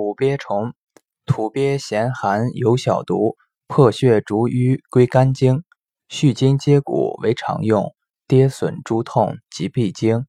土鳖虫土鳖咸寒有小毒破血逐瘀归肝经续筋接骨为常用跌损诸痛及闭经。